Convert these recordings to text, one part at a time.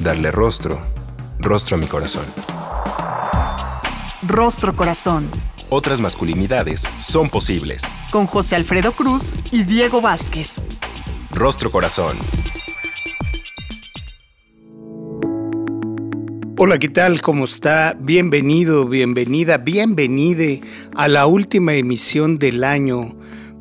Darle rostro, rostro a mi corazón. Rostro Corazón. Otras masculinidades son posibles. Con José Alfredo Cruz y Diego Vázquez. Rostro Corazón. Hola, ¿qué tal? ¿Cómo está? Bienvenido, bienvenida, bienvenide a la última emisión del año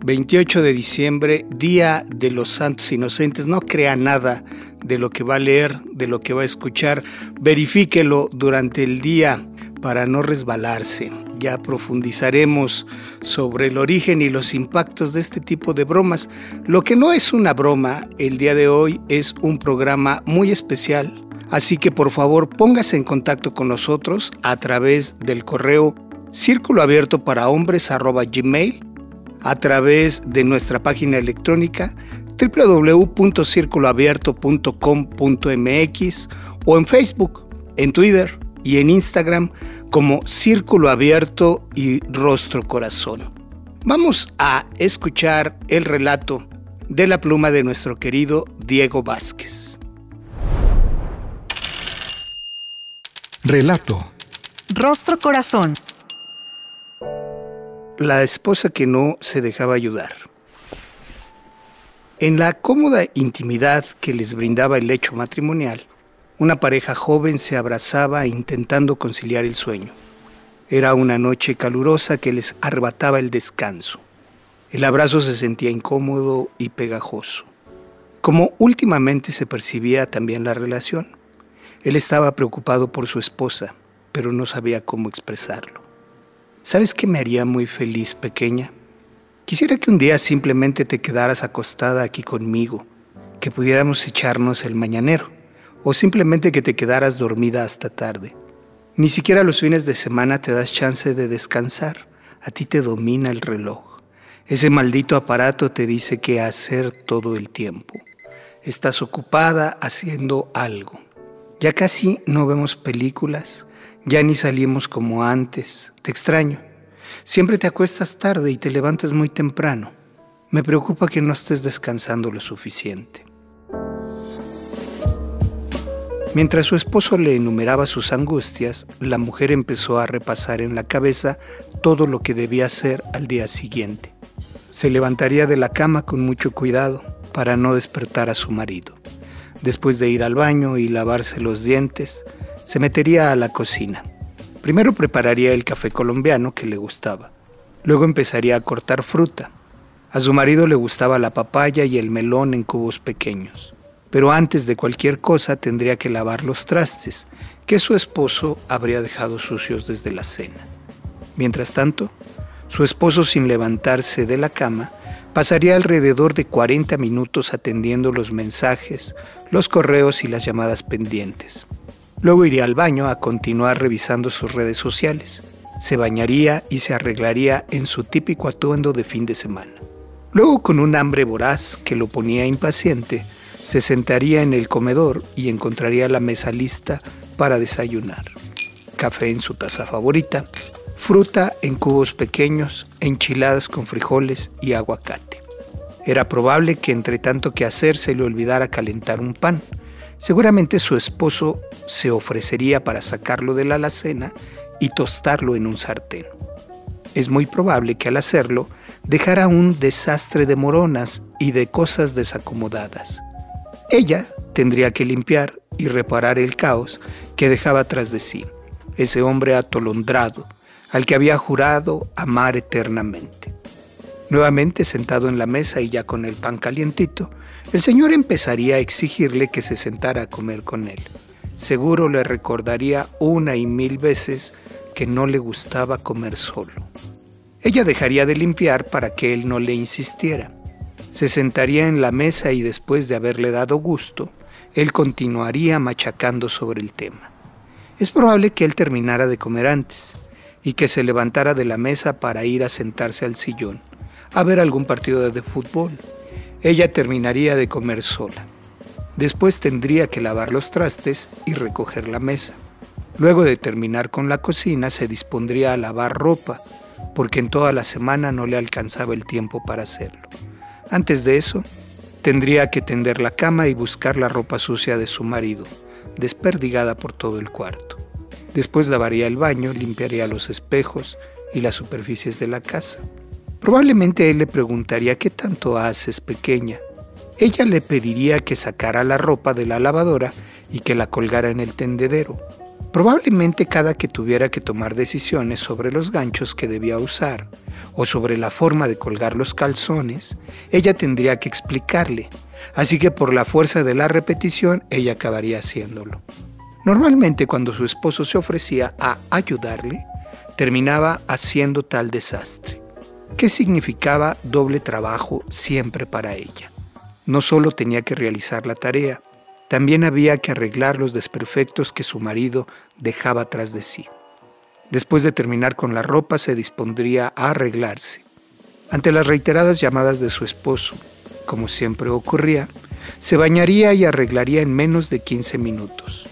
28 de diciembre, Día de los Santos Inocentes. No crea nada de lo que va a leer, de lo que va a escuchar. Verifíquelo durante el día para no resbalarse. Ya profundizaremos sobre el origen y los impactos de este tipo de bromas. Lo que no es una broma el día de hoy es un programa muy especial Así que por favor póngase en contacto con nosotros a través del correo círculo abierto para hombres gmail, a través de nuestra página electrónica www.circuloabierto.com.mx o en Facebook, en Twitter y en Instagram como Círculo Abierto y Rostro Corazón. Vamos a escuchar el relato de la pluma de nuestro querido Diego Vázquez. Relato. Rostro Corazón. La esposa que no se dejaba ayudar. En la cómoda intimidad que les brindaba el lecho matrimonial, una pareja joven se abrazaba intentando conciliar el sueño. Era una noche calurosa que les arrebataba el descanso. El abrazo se sentía incómodo y pegajoso. Como últimamente se percibía también la relación, él estaba preocupado por su esposa, pero no sabía cómo expresarlo. ¿Sabes qué me haría muy feliz, pequeña? Quisiera que un día simplemente te quedaras acostada aquí conmigo, que pudiéramos echarnos el mañanero, o simplemente que te quedaras dormida hasta tarde. Ni siquiera los fines de semana te das chance de descansar. A ti te domina el reloj. Ese maldito aparato te dice qué hacer todo el tiempo. Estás ocupada haciendo algo. Ya casi no vemos películas, ya ni salimos como antes. Te extraño. Siempre te acuestas tarde y te levantas muy temprano. Me preocupa que no estés descansando lo suficiente. Mientras su esposo le enumeraba sus angustias, la mujer empezó a repasar en la cabeza todo lo que debía hacer al día siguiente. Se levantaría de la cama con mucho cuidado para no despertar a su marido. Después de ir al baño y lavarse los dientes, se metería a la cocina. Primero prepararía el café colombiano que le gustaba. Luego empezaría a cortar fruta. A su marido le gustaba la papaya y el melón en cubos pequeños. Pero antes de cualquier cosa tendría que lavar los trastes, que su esposo habría dejado sucios desde la cena. Mientras tanto, su esposo sin levantarse de la cama Pasaría alrededor de 40 minutos atendiendo los mensajes, los correos y las llamadas pendientes. Luego iría al baño a continuar revisando sus redes sociales. Se bañaría y se arreglaría en su típico atuendo de fin de semana. Luego, con un hambre voraz que lo ponía impaciente, se sentaría en el comedor y encontraría la mesa lista para desayunar. Café en su taza favorita, fruta en cubos pequeños, enchiladas con frijoles y aguacate. Era probable que entre tanto que hacer se le olvidara calentar un pan. Seguramente su esposo se ofrecería para sacarlo de la alacena y tostarlo en un sartén. Es muy probable que al hacerlo dejara un desastre de moronas y de cosas desacomodadas. Ella tendría que limpiar y reparar el caos que dejaba tras de sí, ese hombre atolondrado, al que había jurado amar eternamente. Nuevamente sentado en la mesa y ya con el pan calientito, el Señor empezaría a exigirle que se sentara a comer con él. Seguro le recordaría una y mil veces que no le gustaba comer solo. Ella dejaría de limpiar para que él no le insistiera. Se sentaría en la mesa y después de haberle dado gusto, él continuaría machacando sobre el tema. Es probable que él terminara de comer antes y que se levantara de la mesa para ir a sentarse al sillón, a ver algún partido de fútbol. Ella terminaría de comer sola. Después tendría que lavar los trastes y recoger la mesa. Luego de terminar con la cocina se dispondría a lavar ropa, porque en toda la semana no le alcanzaba el tiempo para hacerlo. Antes de eso, tendría que tender la cama y buscar la ropa sucia de su marido, desperdigada por todo el cuarto. Después lavaría el baño, limpiaría los espejos y las superficies de la casa. Probablemente él le preguntaría qué tanto haces, pequeña. Ella le pediría que sacara la ropa de la lavadora y que la colgara en el tendedero. Probablemente cada que tuviera que tomar decisiones sobre los ganchos que debía usar o sobre la forma de colgar los calzones, ella tendría que explicarle, así que por la fuerza de la repetición ella acabaría haciéndolo. Normalmente cuando su esposo se ofrecía a ayudarle, terminaba haciendo tal desastre, que significaba doble trabajo siempre para ella. No solo tenía que realizar la tarea, también había que arreglar los desperfectos que su marido dejaba tras de sí. Después de terminar con la ropa se dispondría a arreglarse. Ante las reiteradas llamadas de su esposo, como siempre ocurría, se bañaría y arreglaría en menos de 15 minutos.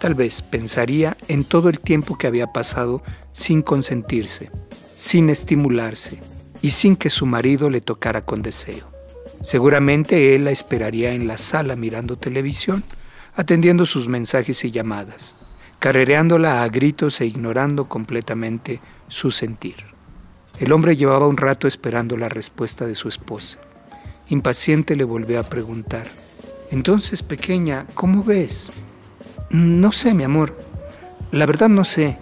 Tal vez pensaría en todo el tiempo que había pasado sin consentirse, sin estimularse y sin que su marido le tocara con deseo. Seguramente él la esperaría en la sala mirando televisión, atendiendo sus mensajes y llamadas, carrereándola a gritos e ignorando completamente su sentir. El hombre llevaba un rato esperando la respuesta de su esposa. Impaciente le volvió a preguntar, entonces, pequeña, ¿cómo ves? No sé, mi amor. La verdad no sé.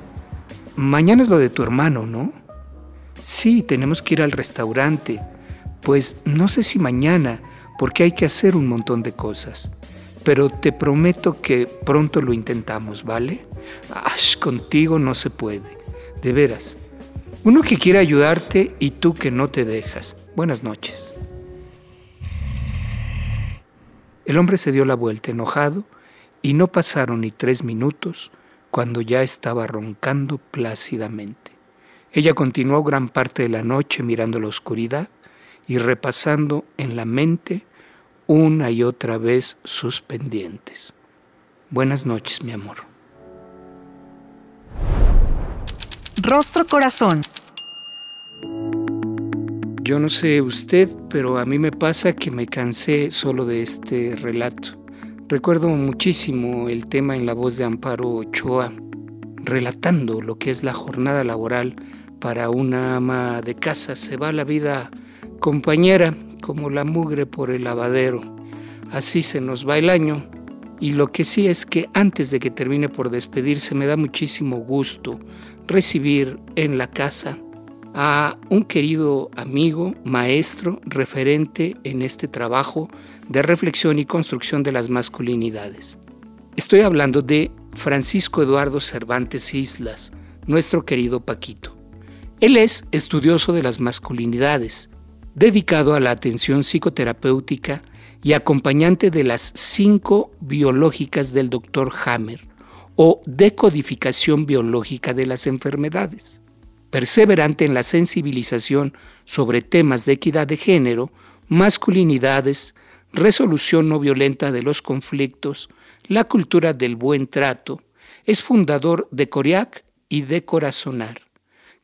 Mañana es lo de tu hermano, ¿no? Sí, tenemos que ir al restaurante. Pues no sé si mañana, porque hay que hacer un montón de cosas. Pero te prometo que pronto lo intentamos, ¿vale? Ash, contigo no se puede. De veras. Uno que quiere ayudarte y tú que no te dejas. Buenas noches. El hombre se dio la vuelta enojado y no pasaron ni tres minutos cuando ya estaba roncando plácidamente. Ella continuó gran parte de la noche mirando la oscuridad y repasando en la mente una y otra vez sus pendientes. Buenas noches, mi amor. Rostro Corazón. Yo no sé usted, pero a mí me pasa que me cansé solo de este relato. Recuerdo muchísimo el tema en la voz de Amparo Ochoa, relatando lo que es la jornada laboral para una ama de casa. Se va la vida compañera como la mugre por el lavadero. Así se nos va el año y lo que sí es que antes de que termine por despedirse me da muchísimo gusto recibir en la casa a un querido amigo, maestro, referente en este trabajo de reflexión y construcción de las masculinidades. Estoy hablando de Francisco Eduardo Cervantes Islas, nuestro querido Paquito. Él es estudioso de las masculinidades, dedicado a la atención psicoterapéutica y acompañante de las cinco biológicas del Dr. Hammer o decodificación biológica de las enfermedades. Perseverante en la sensibilización sobre temas de equidad de género, masculinidades, resolución no violenta de los conflictos, la cultura del buen trato, es fundador de Coriac y de Corazonar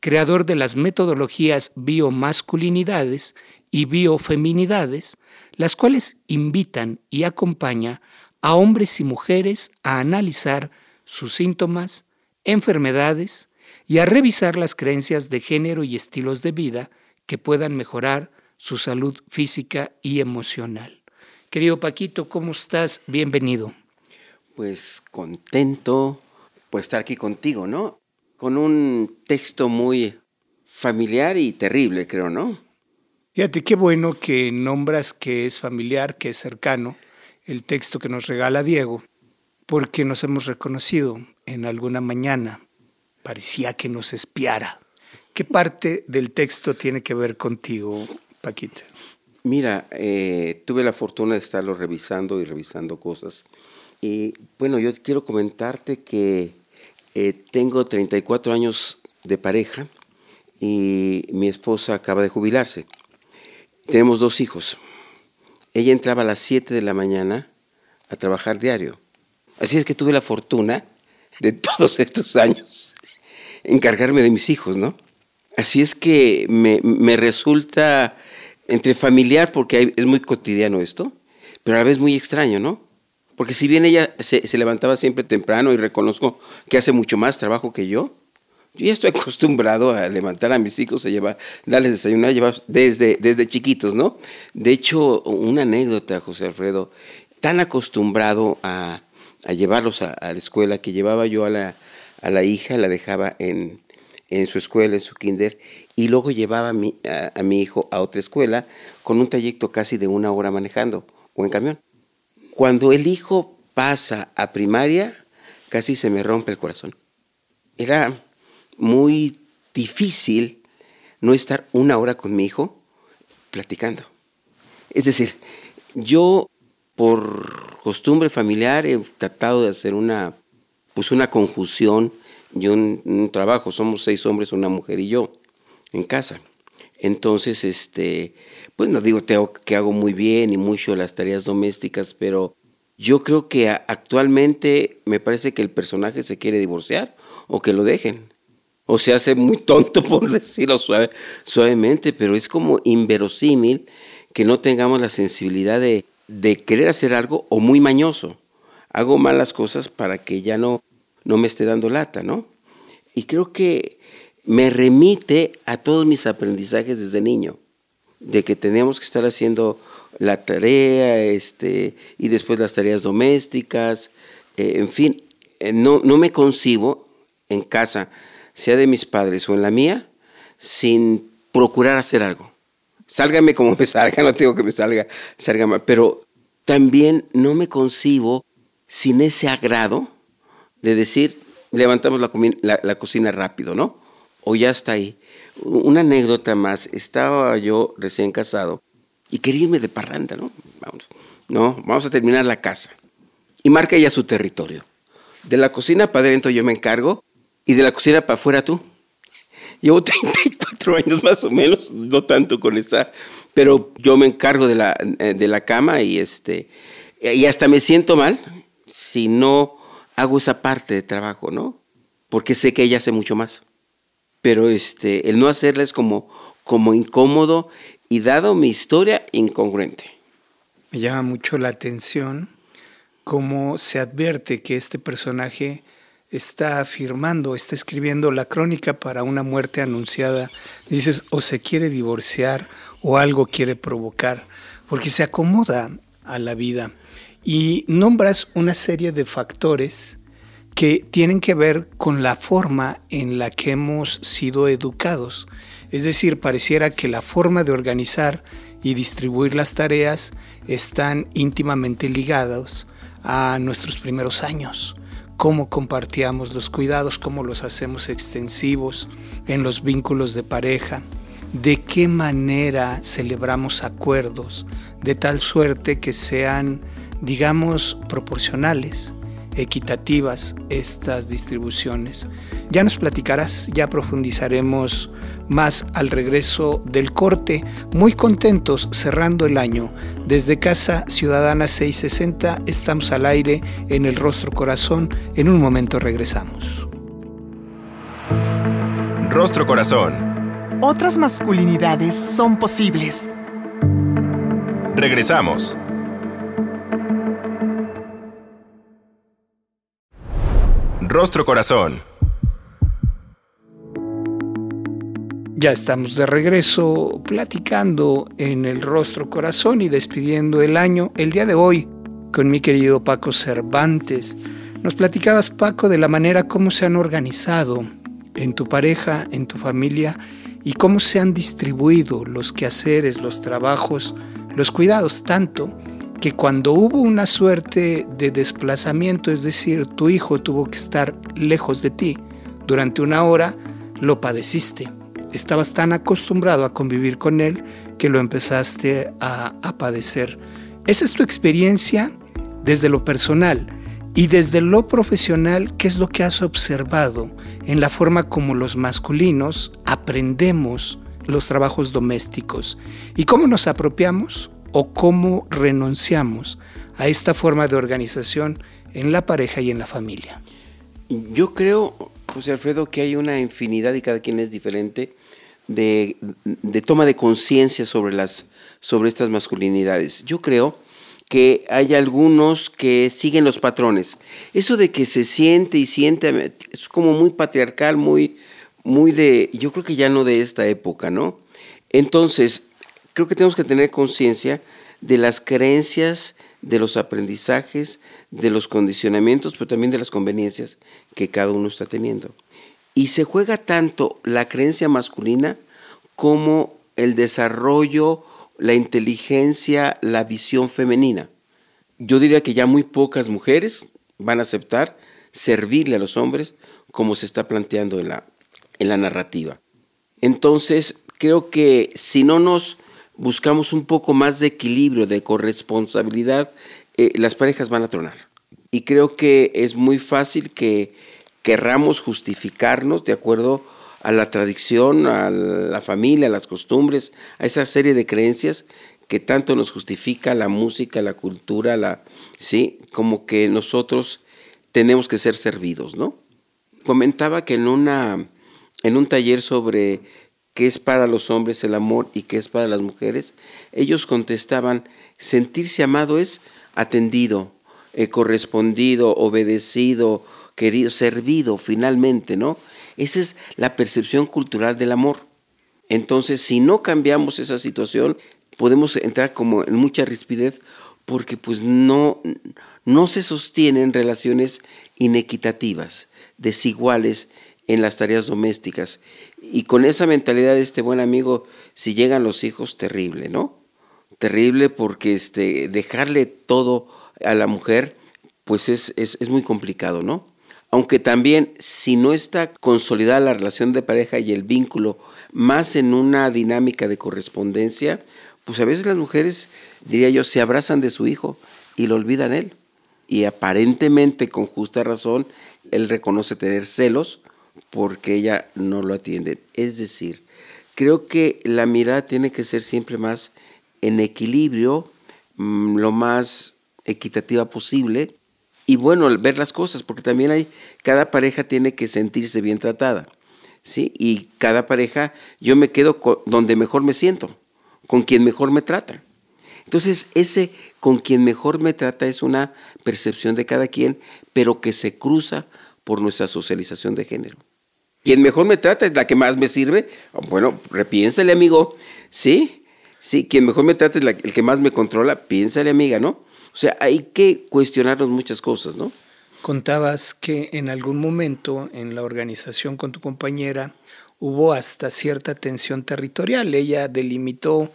creador de las metodologías biomasculinidades y biofeminidades, las cuales invitan y acompañan a hombres y mujeres a analizar sus síntomas, enfermedades y a revisar las creencias de género y estilos de vida que puedan mejorar su salud física y emocional. Querido Paquito, ¿cómo estás? Bienvenido. Pues contento por estar aquí contigo, ¿no? Con un texto muy familiar y terrible, creo, ¿no? Fíjate qué bueno que nombras que es familiar, que es cercano, el texto que nos regala Diego, porque nos hemos reconocido en alguna mañana. Parecía que nos espiara. ¿Qué parte del texto tiene que ver contigo, Paquita? Mira, eh, tuve la fortuna de estarlo revisando y revisando cosas. Y bueno, yo quiero comentarte que eh, tengo 34 años de pareja y mi esposa acaba de jubilarse. Tenemos dos hijos. Ella entraba a las 7 de la mañana a trabajar diario. Así es que tuve la fortuna de todos estos años encargarme de mis hijos, ¿no? Así es que me, me resulta entre familiar, porque es muy cotidiano esto, pero a la vez muy extraño, ¿no? Porque si bien ella se, levantaba siempre temprano y reconozco que hace mucho más trabajo que yo, yo ya estoy acostumbrado a levantar a mis hijos, a llevar, darles desayunar, llevar desde, desde chiquitos, ¿no? De hecho, una anécdota, José Alfredo, tan acostumbrado a, a llevarlos a, la escuela que llevaba yo a la, a la hija, la dejaba en, en su escuela, en su kinder, y luego llevaba a mi, a mi hijo a otra escuela con un trayecto casi de una hora manejando o en camión. Cuando el hijo pasa a primaria, casi se me rompe el corazón. Era muy difícil no estar una hora con mi hijo platicando. Es decir, yo por costumbre familiar he tratado de hacer una, pues una conjunción y un, un trabajo. Somos seis hombres, una mujer y yo en casa. Entonces, este, pues no digo que hago muy bien y mucho las tareas domésticas, pero yo creo que actualmente me parece que el personaje se quiere divorciar o que lo dejen. O se hace muy tonto por decirlo suave, suavemente, pero es como inverosímil que no tengamos la sensibilidad de, de querer hacer algo o muy mañoso. Hago malas cosas para que ya no, no me esté dando lata, ¿no? Y creo que me remite a todos mis aprendizajes desde niño, de que teníamos que estar haciendo la tarea este, y después las tareas domésticas, eh, en fin, eh, no, no me concibo en casa, sea de mis padres o en la mía, sin procurar hacer algo. Sálgame como me salga, no tengo que me salga, salga mal, pero también no me concibo sin ese agrado de decir, levantamos la, la, la cocina rápido, ¿no? O ya está ahí. Una anécdota más, estaba yo recién casado y quería irme de parranda, ¿no? Vamos, no, vamos a terminar la casa. Y marca ella su territorio. De la cocina para adentro yo me encargo y de la cocina para afuera tú. Llevo 34 años más o menos, no tanto con esa, pero yo me encargo de la, eh, de la cama y, este, y hasta me siento mal si no hago esa parte de trabajo, ¿no? Porque sé que ella hace mucho más pero este, el no hacerla es como, como incómodo y dado mi historia, incongruente. Me llama mucho la atención cómo se advierte que este personaje está afirmando, está escribiendo la crónica para una muerte anunciada. Dices, o se quiere divorciar o algo quiere provocar, porque se acomoda a la vida. Y nombras una serie de factores que tienen que ver con la forma en la que hemos sido educados. Es decir, pareciera que la forma de organizar y distribuir las tareas están íntimamente ligados a nuestros primeros años, cómo compartíamos los cuidados, cómo los hacemos extensivos en los vínculos de pareja, de qué manera celebramos acuerdos, de tal suerte que sean, digamos, proporcionales equitativas estas distribuciones. Ya nos platicarás, ya profundizaremos más al regreso del corte, muy contentos cerrando el año. Desde Casa Ciudadana 660 estamos al aire en el rostro corazón, en un momento regresamos. Rostro corazón. Otras masculinidades son posibles. Regresamos. Rostro Corazón. Ya estamos de regreso platicando en el Rostro Corazón y despidiendo el año el día de hoy con mi querido Paco Cervantes. Nos platicabas, Paco, de la manera como se han organizado en tu pareja, en tu familia y cómo se han distribuido los quehaceres, los trabajos, los cuidados, tanto que cuando hubo una suerte de desplazamiento, es decir, tu hijo tuvo que estar lejos de ti durante una hora, lo padeciste. estabas tan acostumbrado a convivir con él que lo empezaste a, padecer. Esa es tu experiencia desde lo personal y desde lo profesional, ¿qué es lo que has observado en la forma como los masculinos aprendemos los trabajos domésticos y cómo nos apropiamos o cómo renunciamos a esta forma de organización en la pareja y en la familia? Yo creo, José Alfredo, que hay una infinidad y cada quien es diferente de, toma de conciencia sobre, sobre estas masculinidades. Yo creo que hay algunos que siguen los patrones. Eso de que se siente y siente es como muy patriarcal, muy, muy de, yo creo que ya no de esta época, ¿no? Entonces, creo que tenemos que tener conciencia de las creencias, de los aprendizajes, de los condicionamientos, pero también de las conveniencias que cada uno está teniendo. Y se juega tanto la creencia masculina como el desarrollo, la inteligencia, la visión femenina. Yo diría que ya muy pocas mujeres van a aceptar servirle a los hombres como se está planteando en la, en la narrativa. Entonces, creo que si no nos buscamos un poco más de equilibrio, de corresponsabilidad, eh, las parejas van a tronar. Y creo que es muy fácil que querramos justificarnos de acuerdo a la tradición, a la familia, a las costumbres, a esa serie de creencias que tanto nos justifica la música, la cultura, la, ¿sí? Como que nosotros tenemos que ser servidos, ¿no? Comentaba que en, una, en un taller sobre qué es para los hombres el amor y qué es para las mujeres, ellos contestaban, sentirse amado es atendido, eh, correspondido, obedecido, querido, servido finalmente, ¿no? Esa es la percepción cultural del amor. Entonces, si no cambiamos esa situación, podemos entrar como en mucha rispidez porque pues no, no se sostienen relaciones inequitativas, desiguales en las tareas domésticas. Y con esa mentalidad de este buen amigo, si llegan los hijos, terrible, ¿no? Terrible porque este, dejarle todo a la mujer, pues es, es muy complicado, ¿no? Aunque también si no está consolidada la relación de pareja y el vínculo más en una dinámica de correspondencia, pues a veces las mujeres, diría yo, se abrazan de su hijo y lo olvidan él. Y aparentemente, con justa razón, él reconoce tener celos porque ella no lo atiende. Es decir, creo que la mirada tiene que ser siempre más en equilibrio, mm, lo más equitativa posible. Y bueno, ver las cosas, porque también hay, cada pareja tiene que sentirse bien tratada. ¿sí? Y cada pareja, yo me quedo donde mejor me siento con quien mejor me trata. Entonces, ese con quien mejor me trata es una percepción de cada quien, pero que se cruza por nuestra socialización de género. Quien mejor me trata es la que más me sirve. Bueno, repiénsale, amigo. Sí, sí, quien mejor me trata es el que más me controla. Piénsale, amiga, ¿no? O sea, hay que cuestionarnos muchas cosas, ¿no? Contabas que en algún momento en la organización con tu compañera hubo hasta cierta tensión territorial. Ella delimitó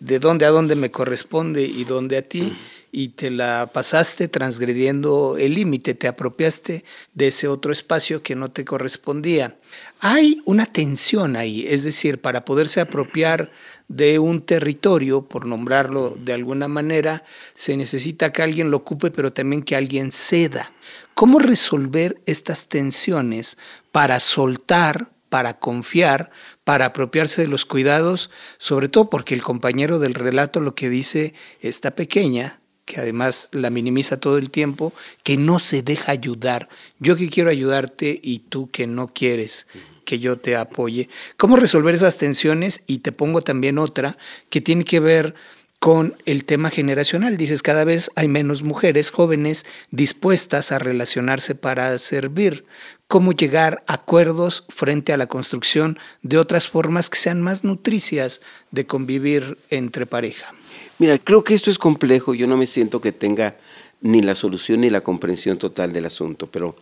de dónde a dónde me corresponde y dónde a ti, y te la pasaste transgrediendo el límite, te apropiaste de ese otro espacio que no te correspondía. Hay una tensión ahí, es decir, para poderse apropiar de un territorio, por nombrarlo de alguna manera, se necesita que alguien lo ocupe, pero también que alguien ceda. ¿Cómo resolver estas tensiones para soltar para confiar, para apropiarse de los cuidados, sobre todo porque el compañero del relato lo que dice está pequeña, que además la minimiza todo el tiempo, que no se deja ayudar. Yo que quiero ayudarte y tú que no quieres que yo te apoye. ¿Cómo resolver esas tensiones? Y te pongo también otra que tiene que ver con el tema generacional. Dices, cada vez hay menos mujeres jóvenes dispuestas a relacionarse para servir cómo llegar a acuerdos frente a la construcción de otras formas que sean más nutricias de convivir entre pareja. Mira, creo que esto es complejo, yo no me siento que tenga ni la solución ni la comprensión total del asunto, pero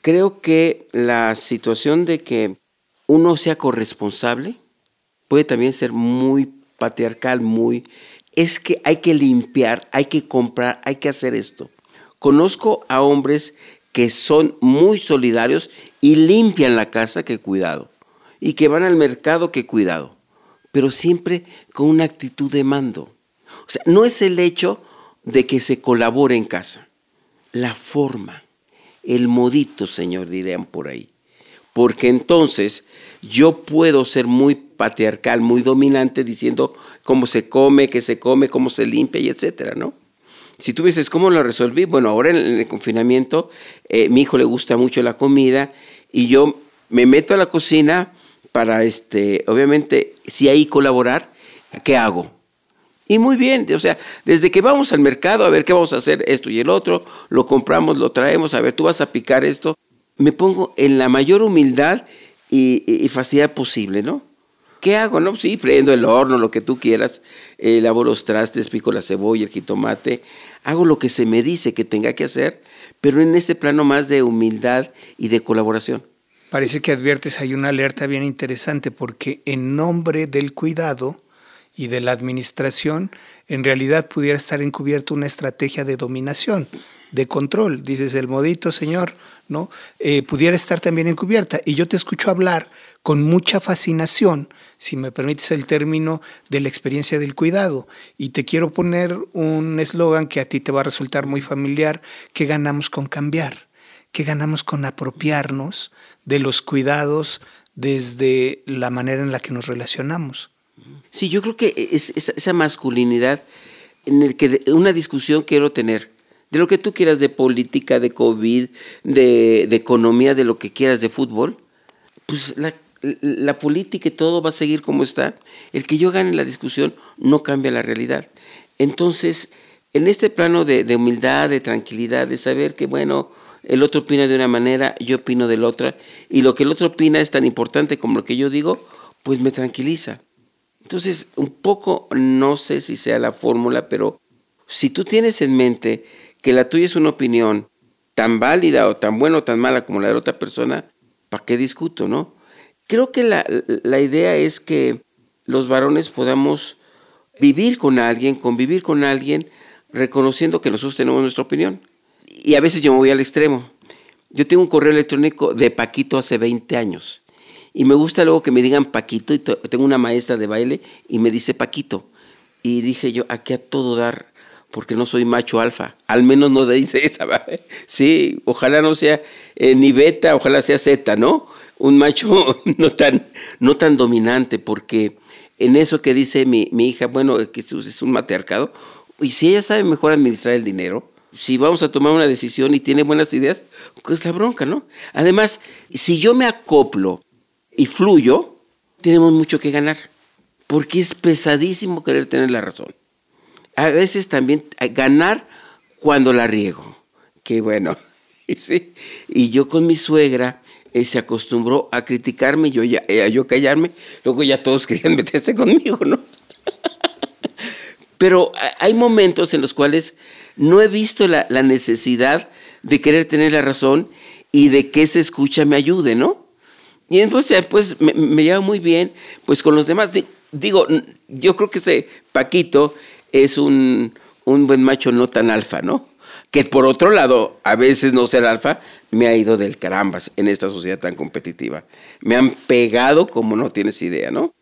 creo que la situación de que uno sea corresponsable puede también ser muy patriarcal, muy... Es que hay que limpiar, hay que comprar, hay que hacer esto. Conozco a hombres que son muy solidarios y limpian la casa, que cuidado. y que van al mercado, que cuidado, pero siempre con una actitud de mando. O sea, no es el hecho de que se colabore en casa, la forma, el modito, Señor, dirían por ahí. Porque entonces yo puedo ser muy patriarcal, muy dominante, diciendo cómo se come, qué se come, cómo se limpia y etcétera, ¿no? Si tú dices, ¿cómo lo resolví? Bueno, ahora en el confinamiento, eh, mi hijo le gusta mucho la comida y yo me meto a la cocina para, este, obviamente, si ahí colaborar, ¿qué hago? Y muy bien, o sea, desde que vamos al mercado a ver qué vamos a hacer esto y el otro, lo compramos, lo traemos, a ver, tú vas a picar esto, me pongo en la mayor humildad y, facilidad posible, ¿no? ¿Qué hago? No, sí, prendo el horno, lo que tú quieras, eh, lavo los trastes, pico la cebolla, el jitomate, hago lo que se me dice que tenga que hacer, pero en este plano más de humildad y de colaboración. Parece que adviertes hay una alerta bien interesante porque en nombre del cuidado y de la administración, en realidad pudiera estar encubierto una estrategia de dominación, de control. Dices, el modito, señor, ¿no? Eh, pudiera estar también encubierta. Y yo te escucho hablar con mucha fascinación, si me permites el término, de la experiencia del cuidado. Y te quiero poner un eslogan que a ti te va a resultar muy familiar, ¿qué ganamos con cambiar? ¿Qué ganamos con apropiarnos de los cuidados desde la manera en la que nos relacionamos? Sí, yo creo que es, esa masculinidad en el que una discusión quiero tener, de lo que tú quieras, de política, de COVID, de, de economía, de lo que quieras, de fútbol, pues la, la, política y todo va a seguir como está. El que yo gane la discusión no cambia la realidad. Entonces, en este plano de, de humildad, de tranquilidad, de saber que, bueno, el otro opina de una manera, yo opino de la otra, y lo que el otro opina es tan importante como lo que yo digo, pues me tranquiliza. Entonces, un poco, no sé si sea la fórmula, pero si tú tienes en mente que la tuya es una opinión tan válida o tan buena o tan mala como la de otra persona, ¿para qué discuto, no? Creo que la, la idea es que los varones podamos vivir con alguien, convivir con alguien, reconociendo que nosotros tenemos nuestra opinión y a veces yo me voy al extremo. Yo tengo un correo electrónico de Paquito hace 20 años. Y me gusta luego que me digan Paquito. Y tengo una maestra de baile y me dice Paquito. Y dije yo, aquí a todo dar, porque no soy macho alfa. Al menos no dice esa. ¿vale? Sí, ojalá no sea eh, ni beta, ojalá sea zeta, ¿no? Un macho no tan, no tan dominante, porque en eso que dice mi, mi hija, bueno, que es un matriarcado, y si ella sabe mejor administrar el dinero, si vamos a tomar una decisión y tiene buenas ideas, pues la bronca, ¿no? Además, si yo me acoplo y fluyo, tenemos mucho que ganar, porque es pesadísimo querer tener la razón. A veces también ganar cuando la riego, que bueno, ¿sí? y yo con mi suegra se acostumbró a criticarme, yo ya, eh, yo callarme, luego ya todos querían meterse conmigo, ¿no? Pero hay momentos en los cuales no he visto la, necesidad de querer tener la razón y de que ese escucha me ayude, ¿no? Y entonces pues me, me lleva muy bien pues con los demás. Digo, yo creo que ese Paquito es un, un buen macho no tan alfa, ¿no? Que por otro lado, a veces no ser alfa me ha ido del carambas en esta sociedad tan competitiva. Me han pegado como no tienes idea, ¿no?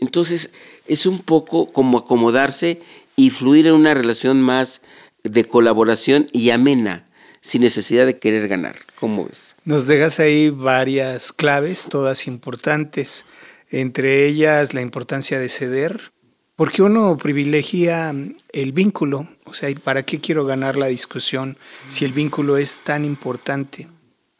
Entonces, es un poco como acomodarse y fluir en una relación más de colaboración y amena, sin necesidad de querer ganar. ¿Cómo es? Nos dejas ahí varias claves, todas importantes, entre ellas la importancia de ceder, porque uno privilegia el vínculo, o sea, ¿para qué quiero ganar la discusión si el vínculo es tan importante?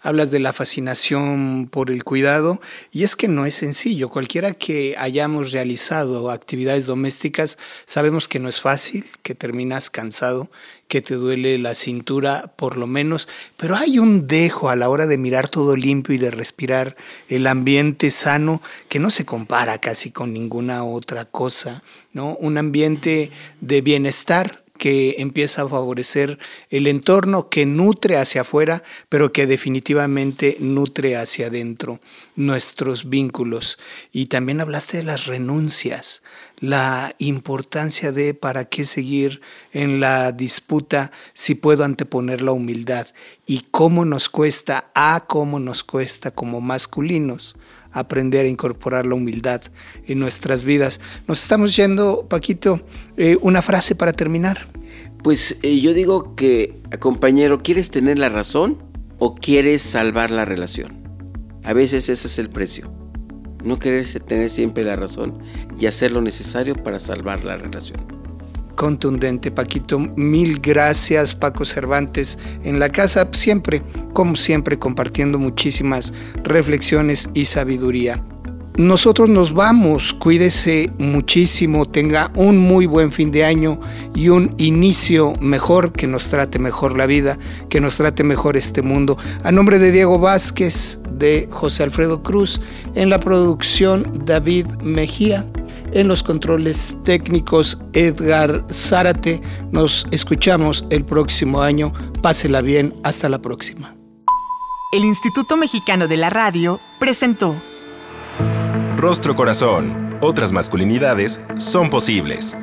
Hablas de la fascinación por el cuidado y es que no es sencillo. Cualquiera que hayamos realizado actividades domésticas sabemos que no es fácil, que terminas cansado, que te duele la cintura por lo menos, pero hay un dejo a la hora de mirar todo limpio y de respirar el ambiente sano que no se compara casi con ninguna otra cosa, ¿no? Un ambiente de bienestar que empieza a favorecer el entorno, que nutre hacia afuera, pero que definitivamente nutre hacia adentro nuestros vínculos. Y también hablaste de las renuncias, la importancia de para qué seguir en la disputa si puedo anteponer la humildad y cómo nos cuesta, a cómo nos cuesta como masculinos aprender a incorporar la humildad en nuestras vidas. Nos estamos yendo, Paquito, eh, una frase para terminar. Pues eh, yo digo que, compañero, ¿quieres tener la razón o quieres salvar la relación? A veces ese es el precio. No querer tener siempre la razón y hacer lo necesario para salvar la relación contundente, Paquito. Mil gracias, Paco Cervantes, en la casa, siempre, como siempre, compartiendo muchísimas reflexiones y sabiduría. Nosotros nos vamos, cuídese muchísimo, tenga un muy buen fin de año y un inicio mejor, que nos trate mejor la vida, que nos trate mejor este mundo. A nombre de Diego Vázquez, de José Alfredo Cruz, en la producción David Mejía en los controles técnicos Edgar Zárate. Nos escuchamos el próximo año. Pásela bien. Hasta la próxima. El Instituto Mexicano de la Radio presentó Rostro Corazón. Otras masculinidades son posibles.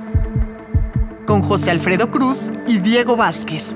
Con José Alfredo Cruz y Diego Vázquez.